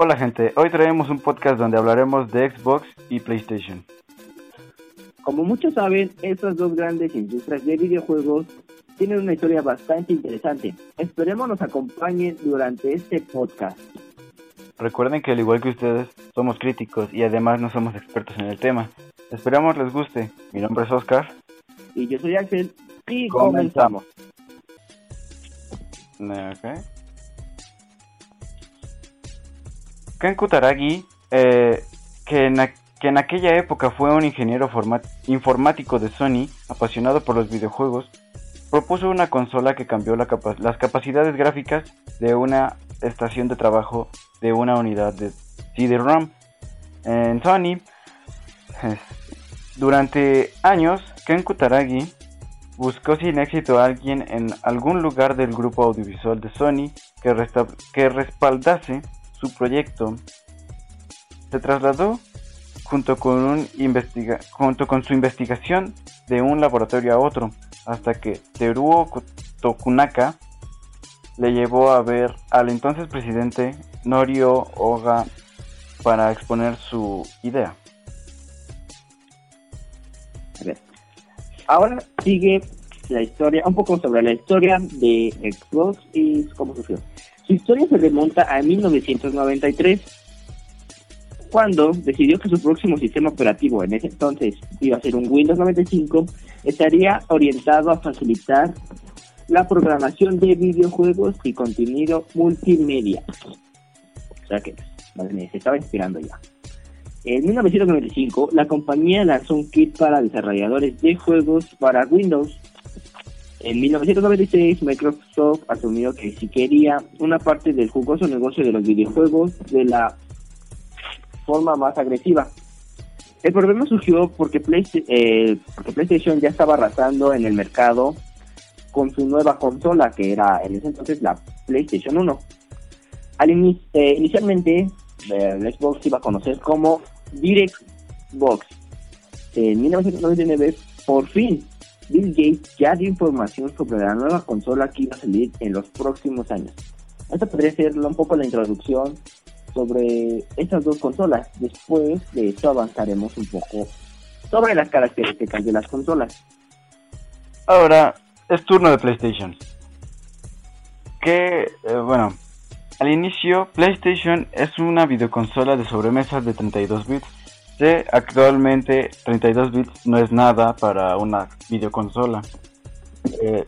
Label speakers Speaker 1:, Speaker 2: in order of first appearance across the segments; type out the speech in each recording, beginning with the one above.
Speaker 1: Hola gente, hoy traemos un podcast donde hablaremos de Xbox y PlayStation.
Speaker 2: Como muchos saben, estas dos grandes industrias de videojuegos tienen una historia bastante interesante. Esperemos nos acompañen durante este podcast.
Speaker 1: Recuerden que al igual que ustedes, somos críticos y además no somos expertos en el tema. Esperamos les guste. Mi nombre es Oscar.
Speaker 2: Y yo soy Axel. Y comenzamos.
Speaker 1: Ok. Ken Kutaragi, eh, que, en, que, en, aquella época fue un ingeniero informático de Sony, apasionado por los videojuegos, propuso una consola que cambió las capacidades gráficas de una estación de trabajo de una unidad de CD-ROM. En Sony, durante años, Ken Kutaragi buscó sin éxito a alguien en algún lugar del grupo audiovisual de Sony que respaldase su proyecto. Se trasladó junto con, un investiga junto con su investigación de un laboratorio a otro, hasta que Teruo Tokunaka le llevó a ver al entonces presidente Norio Oga para exponer su idea.
Speaker 2: Ahora sigue la historia, un poco sobre la historia de Xbox y cómo surgió. Su historia se remonta a 1993, cuando decidió que su próximo sistema operativo, en ese entonces iba a ser un Windows 95, estaría orientado a facilitar la programación de videojuegos y contenido multimedia. O sea que, se estaba inspirando ya. En 1995, la compañía lanzó un kit para desarrolladores de juegos para Windows en 1996, Microsoft asumió que si quería una parte del jugoso negocio de los videojuegos de la forma más agresiva. El problema surgió porque, eh, PlayStation ya estaba arrasando en el mercado con su nueva consola, que era en ese entonces la PlayStation 1. Al eh, inicialmente, el Xbox iba a conocer como Direct Box. En 1999, por fin, Bill Gates ya dio información sobre la nueva consola que iba a salir en los próximos años. Esta podría ser un poco la introducción sobre estas dos consolas. Después de esto avanzaremos un poco sobre las características de las consolas.
Speaker 1: Ahora es turno de PlayStation. Que, eh, bueno, al inicio PlayStation es una videoconsola de sobremesa de 32 bits actualmente 32 bits no es nada para una videoconsola. Eh,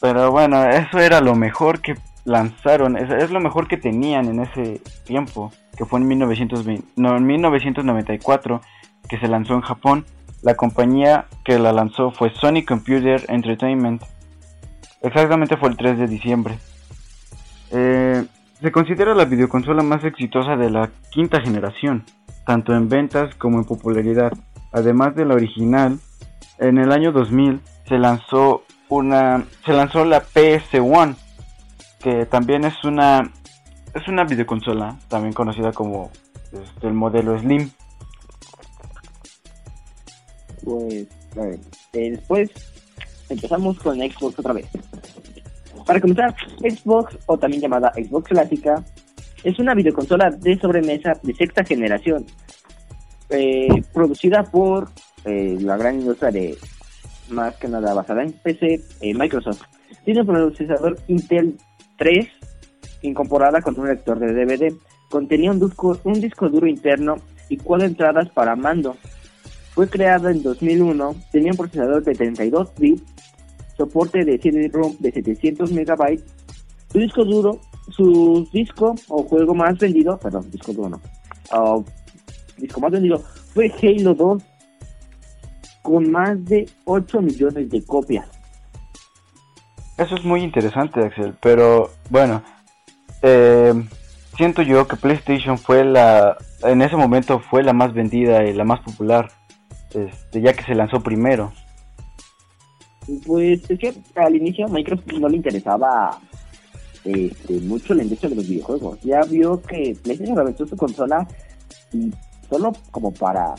Speaker 1: pero bueno, eso era lo mejor que lanzaron, es, lo mejor que tenían en ese tiempo, que fue en, 1920, en 1994 que se lanzó en Japón. La compañía que la lanzó fue Sony Computer Entertainment. Exactamente fue el 3 de diciembre. Eh, se considera la videoconsola más exitosa de la quinta generación tanto en ventas como en popularidad. Además de la original, en el año 2000 se lanzó una se lanzó la PS1, que también es una es una videoconsola, también conocida como este, el modelo Slim.
Speaker 2: Pues eh, después empezamos con Xbox otra vez. Para comenzar, Xbox o también llamada Xbox clásica es una videoconsola de sobremesa de sexta generación, eh, producida por eh, la gran industria de, más que nada basada en PC, eh, Microsoft. Tiene un procesador Intel 3 incorporada con un lector de DVD. Contenía un disco, un disco duro interno y cuatro entradas para mando. Fue creada en 2001, tenía un procesador de 32 bits, soporte de CD-ROM de 700 megabytes. Su disco duro su disco o juego más vendido, perdón, disco duro no, uh, disco más vendido fue Halo 2 con más de 8 millones de copias.
Speaker 1: Eso es muy interesante, Axel, pero bueno, eh, siento yo que PlayStation fue la, en ese momento fue la más vendida y la más popular, este, ya que se lanzó primero.
Speaker 2: Pues es que al inicio Microsoft no le interesaba este, mucho la industria de los videojuegos. Ya vio que PlayStation aventó su consola y solo como para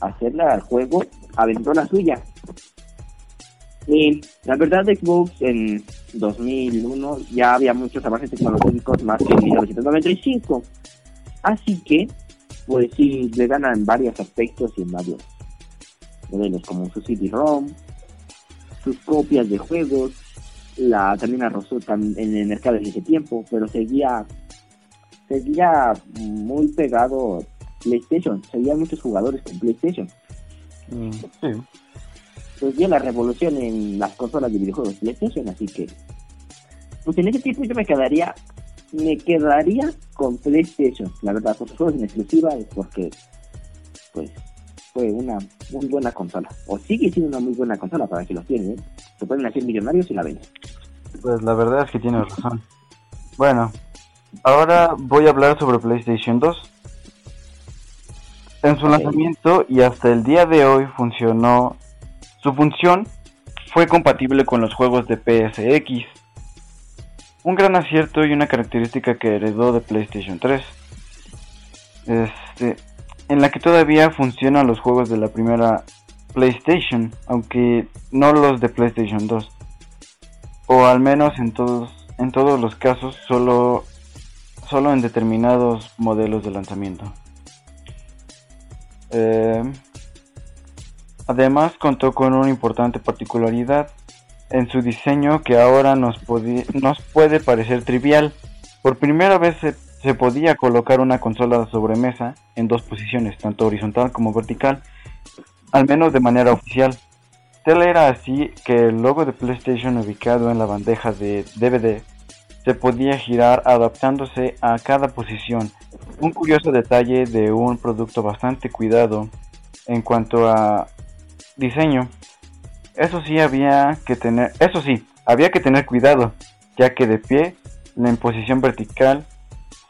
Speaker 2: hacerla al juego, aventó la suya. Y la verdad, Xbox en 2001 ya había muchos avances tecnológicos más que en 1995. Así que, pues sí, le ganan en varios aspectos y en varios modelos, como su CD-ROM, sus copias de juegos, la también arrasó en el mercado en ese tiempo, pero seguía seguía muy pegado PlayStation, seguía muchos jugadores con PlayStation. Mm, sí. Pues dio la revolución en las consolas de videojuegos PlayStation, así que pues en ese tiempo yo me quedaría me quedaría con PlayStation, la verdad, por sus juegos en exclusiva es porque pues fue una muy buena consola, o sigue siendo una muy buena consola para que los tienen, ¿eh? se pueden hacer millonarios y la ven.
Speaker 1: Pues la verdad es que tienes razón. Bueno, ahora voy a hablar sobre PlayStation 2. En su lanzamiento y hasta el día de hoy funcionó. Su función fue compatible con los juegos de PSX. Un gran acierto y una característica que heredó de PlayStation 3. Este, en la que todavía funcionan los juegos de la primera PlayStation, aunque no los de PlayStation 2 o al menos en todos en todos los casos solo solo en determinados modelos de lanzamiento. Eh, además contó con una importante particularidad en su diseño que ahora nos, nos puede parecer trivial. Por primera vez se, se podía colocar una consola de sobremesa en dos posiciones tanto horizontal como vertical al menos de manera oficial Era así que el logo de PlayStation ubicado en la bandeja de DVD se podía girar adaptándose a cada posición. Un curioso detalle de un producto bastante cuidado en cuanto a diseño. Eso sí había que tener, eso sí, había que tener cuidado, ya que de pie, la posición vertical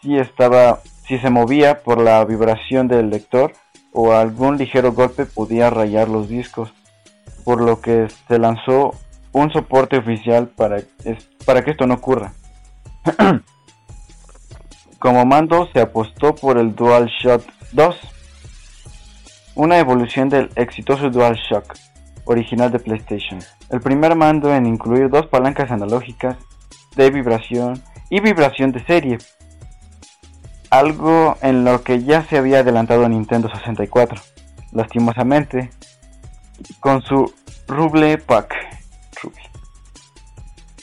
Speaker 1: si estaba, si se movía por la vibración del lector o algún ligero golpe podía rayar los discos por lo que se lanzó un soporte oficial para, para que esto no ocurra. Como mando se apostó por el DualShock 2, una evolución del exitoso DualShock original de PlayStation. El primer mando en incluir dos palancas analógicas de vibración y vibración de serie, algo en lo que ya se había adelantado Nintendo 64. Lastimosamente, con su Ruble Pack,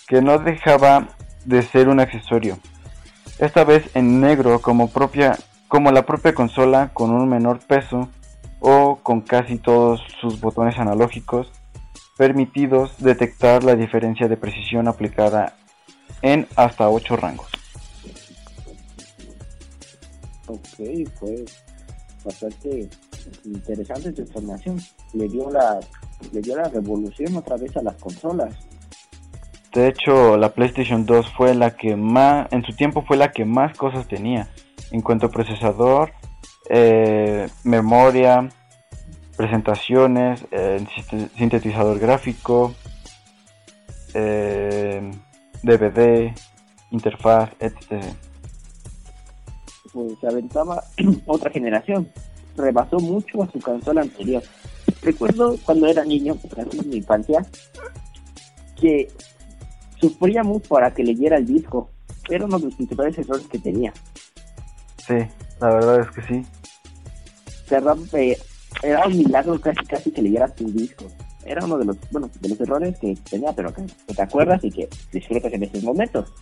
Speaker 1: que no dejaba de ser un accesorio, esta vez en negro como, propia, como la propia consola con un menor peso o con casi todos sus botones analógicos permitidos detectar la diferencia de precisión aplicada en hasta 8 rangos.
Speaker 2: Ok, pues bastante interesante esta información. Le dio la le dio la revolución otra vez a las consolas.
Speaker 1: De hecho, la PlayStation 2 fue la que más, en su tiempo fue la que más cosas tenía. En cuanto a procesador, eh, memoria, presentaciones, eh, sintetizador gráfico, DVD, eh, interfaz, etc.
Speaker 2: Pues se aventaba otra generación, rebasó mucho a su consola anterior. Recuerdo cuando era niño, en mi infancia, que sufría mucho para que leyera el disco. Era uno de los principales errores que tenía.
Speaker 1: Sí, la verdad es que sí.
Speaker 2: Eh, era un milagro casi casi que leyeras tu disco. Era uno de los, bueno, de los errores que tenía, pero que, te acuerdas y que disfrutas en estos momentos.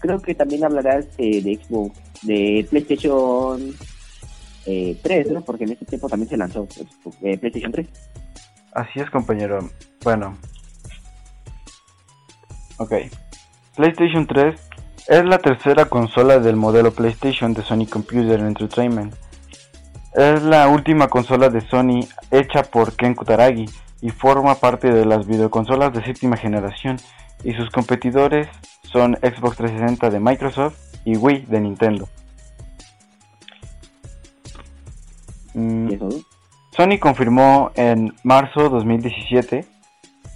Speaker 2: Creo que también hablarás eh, de Xbox, de PlayStation eh, 3, ¿no? Porque en ese tiempo también se lanzó pues, eh, PlayStation 3.
Speaker 1: Así es, compañero. Bueno. Ok. PlayStation 3 es la tercera consola del modelo PlayStation de Sony Computer Entertainment. Es la última consola de Sony hecha por Ken Kutaragi y forma parte de las videoconsolas de séptima generación y sus competidores son Xbox 360 de Microsoft y Wii de Nintendo. Mm. Sony confirmó en marzo 2017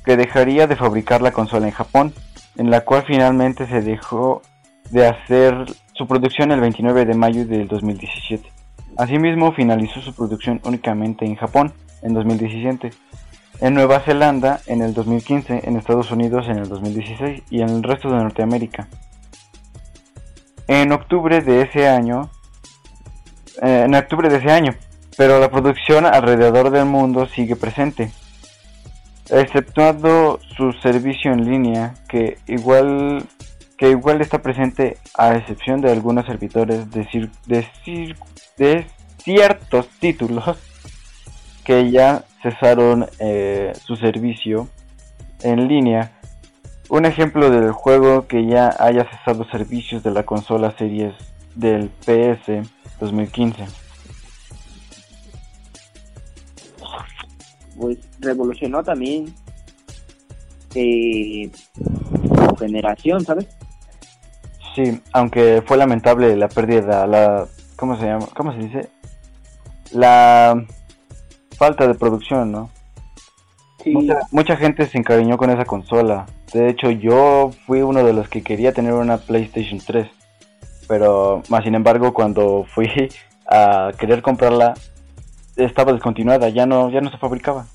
Speaker 1: que dejaría de fabricar la consola en Japón, en la cual finalmente se dejó de hacer su producción el 29 de mayo del 2017. Asimismo, finalizó su producción únicamente en Japón en 2017, en Nueva Zelanda en el 2015, en Estados Unidos en el 2016 y en el resto de Norteamérica. En octubre de ese año eh, en octubre de ese año, pero la producción alrededor del mundo sigue presente, exceptuando su servicio en línea que igual que igual está presente a excepción de algunos servidores de, de, ciertos títulos que ya cesaron eh, su servicio en línea. Un ejemplo del juego que ya haya cesado servicios de la consola series del PS 2015.
Speaker 2: Pues revolucionó también eh, generación, ¿sabes?
Speaker 1: Sí, aunque fue lamentable la pérdida, la ¿cómo se llama? ¿Cómo se dice? La falta de producción, ¿no? Sí. Mucha, gente se encariñó con esa consola. De hecho, yo fui uno de los que quería tener una PlayStation 3. Pero, más sin embargo, cuando fui a querer comprarla, estaba descontinuada, ya no, ya no se fabricaba.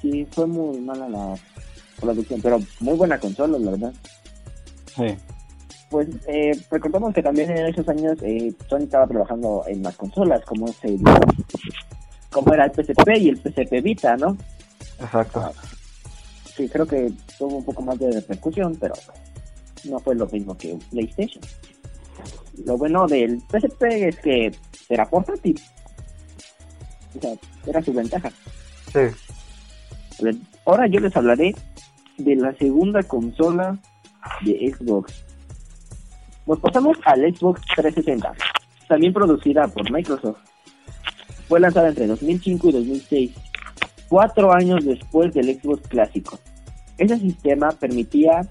Speaker 2: Sí, fue muy mala la producción, pero muy buena consola, la verdad.
Speaker 1: Sí.
Speaker 2: Pues eh, recordamos que también en esos años eh, Sony estaba trabajando en más consolas, como el, como era el PSP y el PSP Vita, ¿no?
Speaker 1: Exacto. Ah,
Speaker 2: sí, creo que tuvo un poco más de repercusión, pero no fue lo mismo que PlayStation. Lo bueno del PSP es que era portátil. O sea, era su ventaja.
Speaker 1: Sí.
Speaker 2: Ahora yo les hablaré de la segunda consola de Xbox. Nos pasamos al Xbox 360, también producida por Microsoft. Fue lanzada entre 2005 y 2006, cuatro años después del Xbox clásico. Ese sistema permitía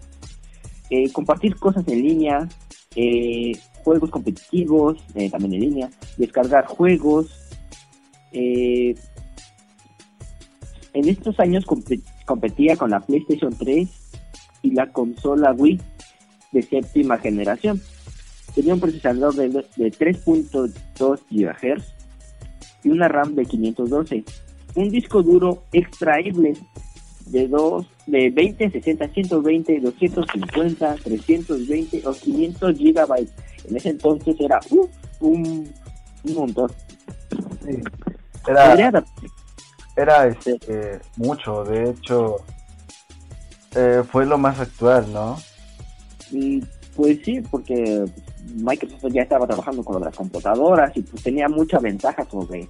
Speaker 2: eh, compartir cosas en línea, eh, juegos competitivos, eh, también en línea, descargar juegos. En estos años competía con la PlayStation 3 y la consola Wii de séptima generación. Tenía un procesador de, 3.2 GHz y una RAM de 512. Un disco duro extraíble de dos de 20, 60, 120, 250, 320 o 500 gigabytes. En ese entonces era uh, un, un montón.
Speaker 1: Era, era este, mucho, de hecho, eh, fue lo más actual, ¿no?
Speaker 2: Y, pues sí, porque Microsoft ya estaba trabajando con las computadoras y pues tenía mucha ventaja sobre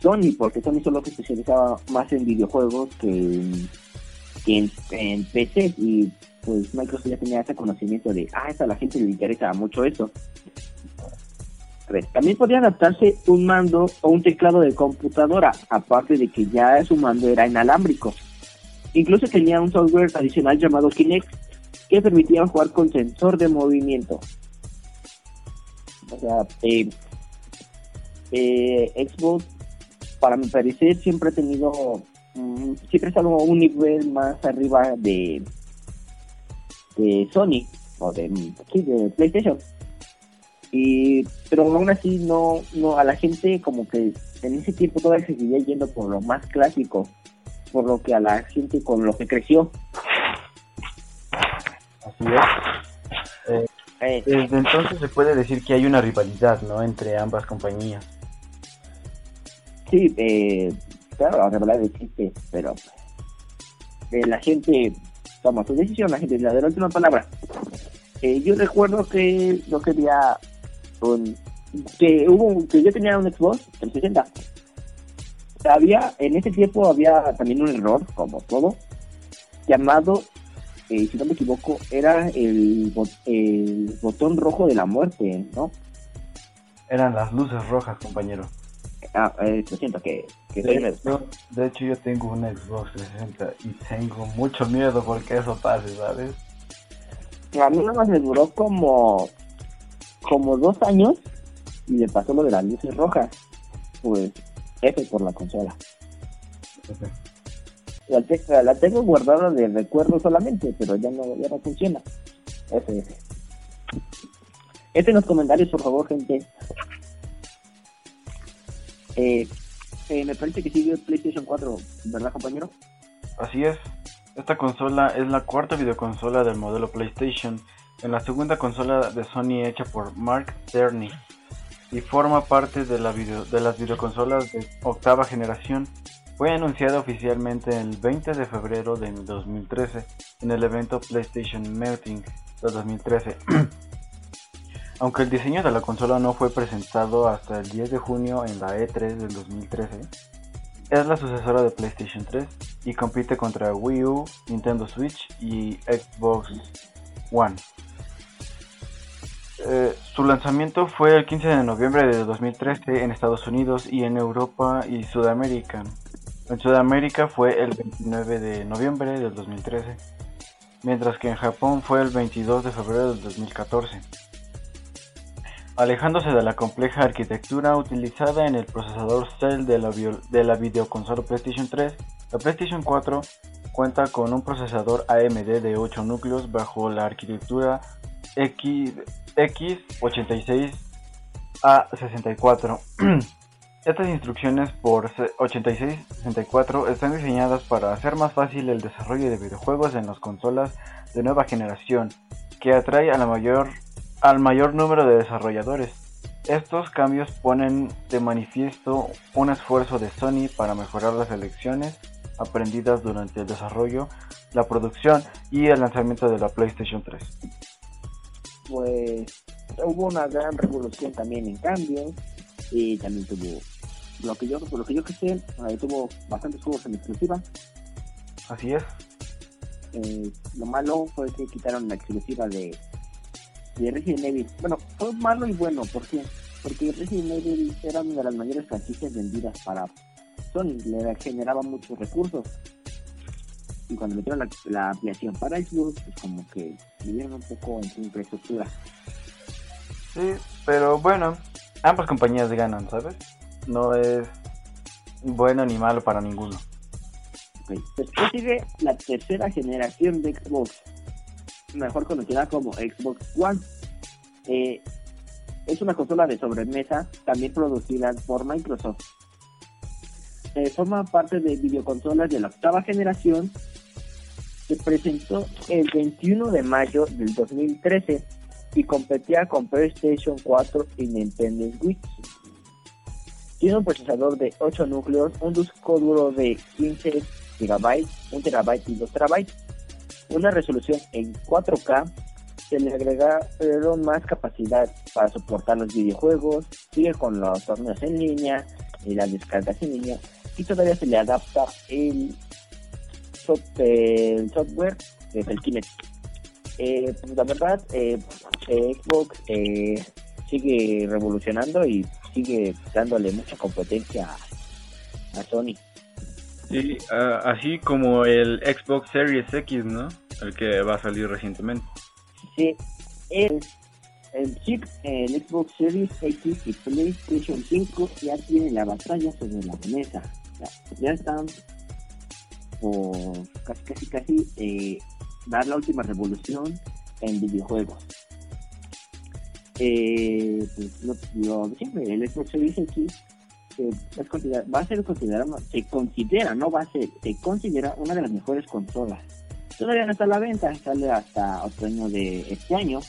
Speaker 2: Sony, porque Sony solo se especializaba más en videojuegos que, en, en, PC y pues Microsoft ya tenía ese conocimiento de, ah, a la gente le interesa mucho eso. También podía adaptarse un mando o un teclado de computadora, aparte de que ya su mando era inalámbrico. Incluso tenía un software adicional llamado Kinect que permitía jugar con sensor de movimiento. O sea, eh, eh, Xbox, para mi parecer, siempre ha tenido, mm, siempre ha estado un nivel más arriba de, Sony o de, de PlayStation. Y, pero aún así no, no, a la gente como que en ese tiempo todavía seguía yendo por lo más clásico por lo que a la gente con lo que creció.
Speaker 1: Así es. Eh, eh. Desde entonces se puede decir que hay una rivalidad, ¿no? Entre ambas compañías.
Speaker 2: Sí, eh, claro, la rivalidad existe, pero eh, la gente toma su decisión, la gente la de la última palabra. yo recuerdo que yo quería que hubo que yo tenía un Xbox 360 había, en ese tiempo había también un error, como todo, llamado, eh, si no me equivoco, era el, el botón rojo de la muerte, ¿no?
Speaker 1: Eran las luces rojas, compañero.
Speaker 2: Ah, eh, lo siento que...
Speaker 1: de, hecho, yo tengo un Xbox 360 y tengo mucho miedo porque eso pase, ¿sabes?
Speaker 2: A mí nada más me duró como, como dos años y le pasó lo de las luces rojas. Pues F por la consola. La, tengo guardada de recuerdo solamente, pero ya no, ya no funciona. F, F. F en los comentarios, por favor, gente. Eh, eh, me parece que sigue PlayStation 4, ¿verdad, compañero?
Speaker 1: Así es. Esta consola es la cuarta videoconsola del modelo PlayStation, en la segunda consola de Sony hecha por Mark Cerny. y forma parte de, de las videoconsolas de octava generación. Fue anunciado oficialmente el 20 de febrero de 2013 en el evento PlayStation Melting de 2013. Aunque el diseño de la consola no fue presentado hasta el 10 de junio en la E3 del 2013, es la sucesora de PlayStation 3 y compite contra Wii U, Nintendo Switch y Xbox One. Eh, su lanzamiento fue el 15 de noviembre de 2013 en Estados Unidos y en Europa y Sudamérica. En Sudamérica fue el 29 de noviembre del 2013, mientras que en Japón fue el 22 de febrero del 2014. Alejándose de la compleja arquitectura utilizada en el procesador Cell de la, de la videoconsola PlayStation 3, la PlayStation 4 cuenta con un procesador AMD de 8 núcleos bajo la arquitectura X X86A64. Estas instrucciones por 8664 están diseñadas para hacer más fácil el desarrollo de videojuegos en las consolas de nueva generación, que atrae a mayor, al mayor número de desarrolladores. Estos cambios ponen de manifiesto un esfuerzo de Sony para mejorar las elecciones aprendidas durante el desarrollo, la producción y el lanzamiento de la PlayStation 3
Speaker 2: pues hubo una gran revolución también en cambios y también tuvo lo que yo lo que yo que sé tuvo bastantes juegos en exclusiva.
Speaker 1: Así es.
Speaker 2: Eh, lo malo fue que quitaron la exclusiva de de Resident Evil. Bueno fue malo y bueno ¿por qué? porque Resident Evil era una de las mayores franquicias vendidas para Sony le generaba muchos recursos. Y cuando metieron la, la ampliación para Xbox, pues como que vivieron un poco en su infraestructura.
Speaker 1: Sí, pero bueno, ambas compañías ganan, ¿sabes? No es bueno ni malo para ninguno.
Speaker 2: Después sigue la tercera generación de Xbox, mejor conocida como Xbox One. Eh, es una consola de sobremesa también producida por Microsoft. Eh, forma parte de videoconsolas de la octava generación se presentó el 21 de mayo del 2013 y competía con PlayStation 4 y Nintendo Switch. Tiene un procesador de 8 núcleos, un disco duro de 15 GB, 1 TB y 2 TB, una resolución en 4K, se le agregaron más capacidad para soportar los videojuegos, sigue con los torneos en línea y las descargas en línea y todavía se le adapta el el software es el Kinect. Eh, pues la verdad, eh, eh, Xbox sigue revolucionando y sigue dándole mucha competencia a, Sony.
Speaker 1: Sí, así como el Xbox Series X, ¿no? El que va a salir recientemente.
Speaker 2: Sí, el, el chip, el Xbox Series X y PlayStation 5 ya tienen la batalla sobre la mesa. Ya, ya están por casi casi casi eh, dar la última revolución en videojuegos. Eh, pues lo, lo siempre, el Xbox Series X va a ser considerado, se considera, no va a ser, se considera una de las mejores consolas. Todavía no está a la venta, sale hasta otoño de este año.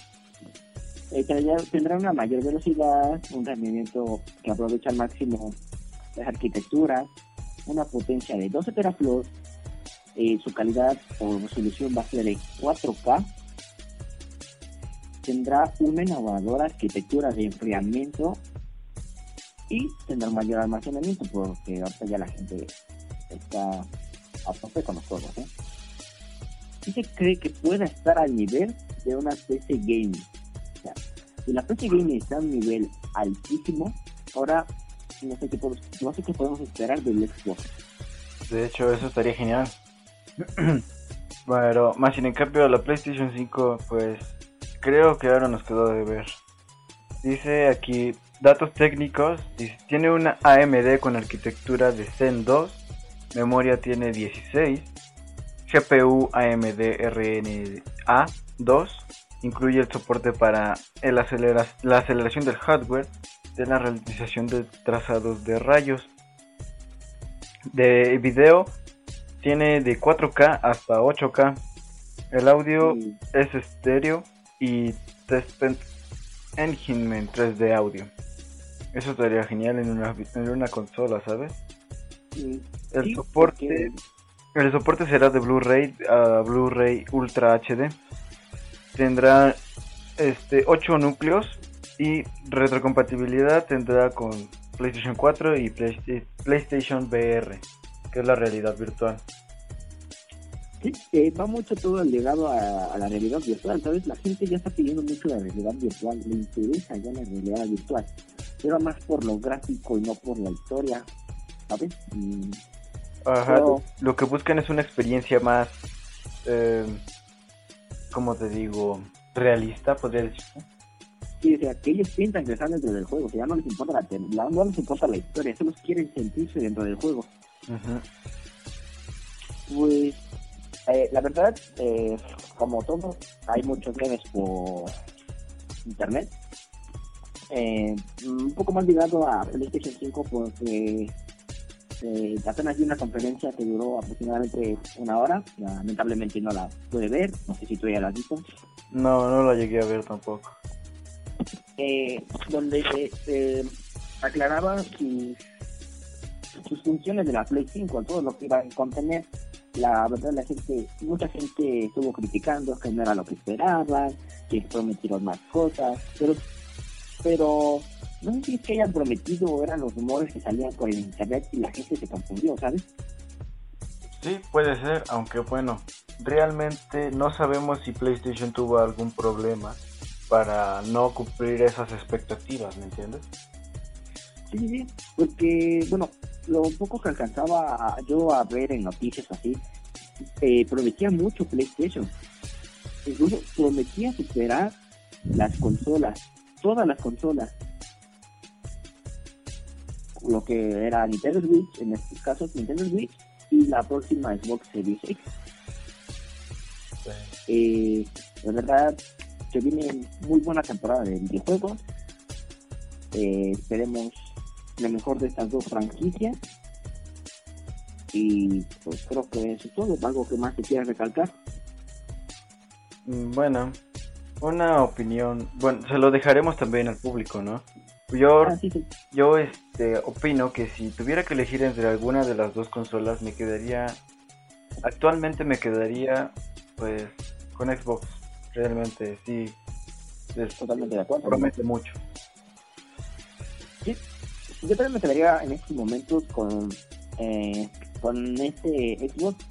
Speaker 2: Eh, tendrá una mayor velocidad, un rendimiento que aprovecha al máximo las arquitecturas, una potencia de 12 teraflops eh, su calidad o resolución va a ser de 4K. Tendrá una innovadora arquitectura de enfriamiento y tendrá mayor almacenamiento porque ahorita ya la gente está a tope con los juegos. ¿eh? Y se cree que pueda estar al nivel de una PC Gaming. O sea, si la PC Gaming está a un nivel altísimo, ahora no sé qué podemos, no sé qué podemos esperar del Xbox.
Speaker 1: De hecho, eso estaría genial. bueno, más sin en cambio la PlayStation 5, pues creo que ahora nos quedó de ver. Dice aquí datos técnicos, tiene una AMD con arquitectura de Zen 2, memoria tiene 16, GPU AMD RNA 2, incluye el soporte para el la aceleración del hardware, de la realización de trazados de rayos, de video tiene de 4K hasta 8K. El audio es estéreo y Test Engine 3D audio. Eso estaría genial en una, en una consola, ¿sabes?
Speaker 2: Mm,
Speaker 1: El
Speaker 2: sí,
Speaker 1: soporte el soporte será de Blu-ray a Blu-ray Ultra HD. Tendrá este 8 núcleos y retrocompatibilidad tendrá con PlayStation 4 y Play- PlayStation VR, que es la realidad virtual.
Speaker 2: Sí, eh, va mucho todo el legado a, a la realidad virtual, ¿sabes? La gente ya está pidiendo mucho la realidad virtual, le interesa ya la realidad virtual, pero más por lo gráfico y no por la historia, ¿sabes? Mm,
Speaker 1: Ajá,
Speaker 2: Pero-
Speaker 1: lo que buscan es una experiencia más, eh, ¿cómo te digo? Realista, podría decir.
Speaker 2: sí, o sea, que ellos piensan que están dentro del juego, o sea, ya no les importa la- no les importa la historia, solo quieren sentirse dentro del juego.
Speaker 1: Ujú.
Speaker 2: Pues, eh, la verdad, eh, como todo, hay muchos memes por internet. Eh, un poco más ligado a PlayStation 5 porque eh, apenas vi una conferencia que duró aproximadamente una hora. Lamentablemente no la pude ver, no sé si tú ya la has visto.
Speaker 1: No, no la llegué a ver tampoco.
Speaker 2: eh, donde eh, aclaraba sus, sus funciones de la Play 5, todo lo que iba a contener. La verdad, la gente, mucha gente estuvo criticando que no era lo que esperaban, que prometieron más cosas, pero, pero no sé si es que hayan prometido eran los rumores que salían por el internet y la gente se confundió, ¿sabes?
Speaker 1: Sí, puede ser, aunque bueno, realmente no sabemos si PlayStation tuvo algún problema para no cumplir esas expectativas, ¿me entiendes?
Speaker 2: Sí, sí, sí, porque, bueno, lo poco que alcanzaba a- yo a ver en noticias así, eh, prometía mucho PlayStation. Incluso prometía superar las consolas, todas las consolas. Lo que era Nintendo Switch, en estos casos Nintendo Switch, y la próxima Xbox Series X. Eh, la verdad, se viene muy buena temporada de videojuegos. Eh, esperemos lo mejor de estas dos franquicias. Y pues creo que eso es todo. ¿Algo que más te quieras recalcar?
Speaker 1: Mm, Bueno, una opinión, bueno, se lo dejaremos también al público, ¿no? Yo,
Speaker 2: Ah, sí, sí.
Speaker 1: yo este, opino que si tuviera que elegir entre alguna de las dos consolas, me quedaría, actualmente me quedaría, pues, con Xbox. Realmente, sí, es-
Speaker 2: Totalmente de acuerdo.
Speaker 1: promete mucho.
Speaker 2: Yo también me quedaría en estos momentos con, eh, con este Xbox.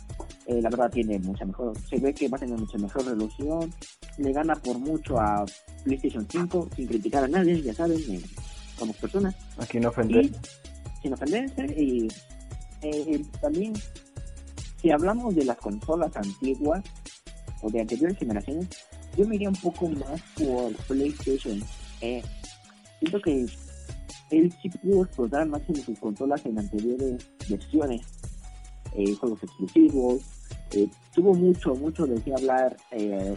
Speaker 2: Eh, la verdad tiene mucha mejor, se ve que va a tener mucha mejor resolución. Le gana por mucho a PlayStation 5 sin criticar a nadie, ya saben, eh, somos personas.
Speaker 1: Aquí no ofender.
Speaker 2: Y sin ofenderse y eh, también si hablamos de las consolas antiguas o de anteriores generaciones yo me iría un poco más por PlayStation siento que él sí pudo explotar más en sus consolas en anteriores versiones eh, juegos exclusivos eh, tuvo mucho mucho de qué hablar eh,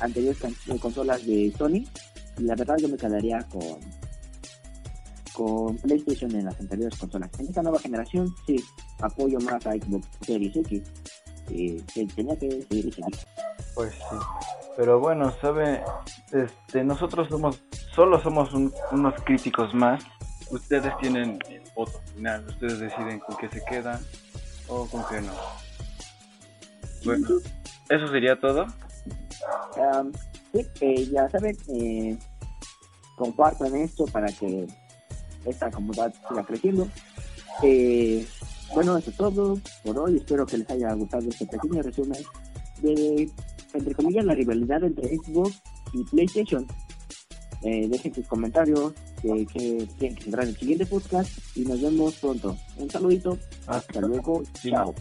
Speaker 2: anteriores eh, consolas de Sony y la verdad yo me quedaría con con PlayStation en las anteriores consolas. En esta nueva generación, sí, apoyo más a Xbox Series X. Que tenía que seguir.
Speaker 1: Pues sí. Pero bueno, sabe, este, nosotros somos, solo somos un- unos críticos más. Ustedes tienen el voto final, ustedes deciden con qué se quedan o con qué no. Bueno, eso sería todo.
Speaker 2: Um, sí, eh, ya saben, eh, compartan esto para que esta comunidad siga creciendo. Eh, bueno, eso es todo por hoy. Espero que les haya gustado este pequeño resumen de, entre comillas, la rivalidad entre Xbox y PlayStation. Eh, dejen sus comentarios que, que que tendrán el siguiente podcast y nos vemos pronto. Un saludito. Hasta luego.
Speaker 1: Sí.
Speaker 2: Chao.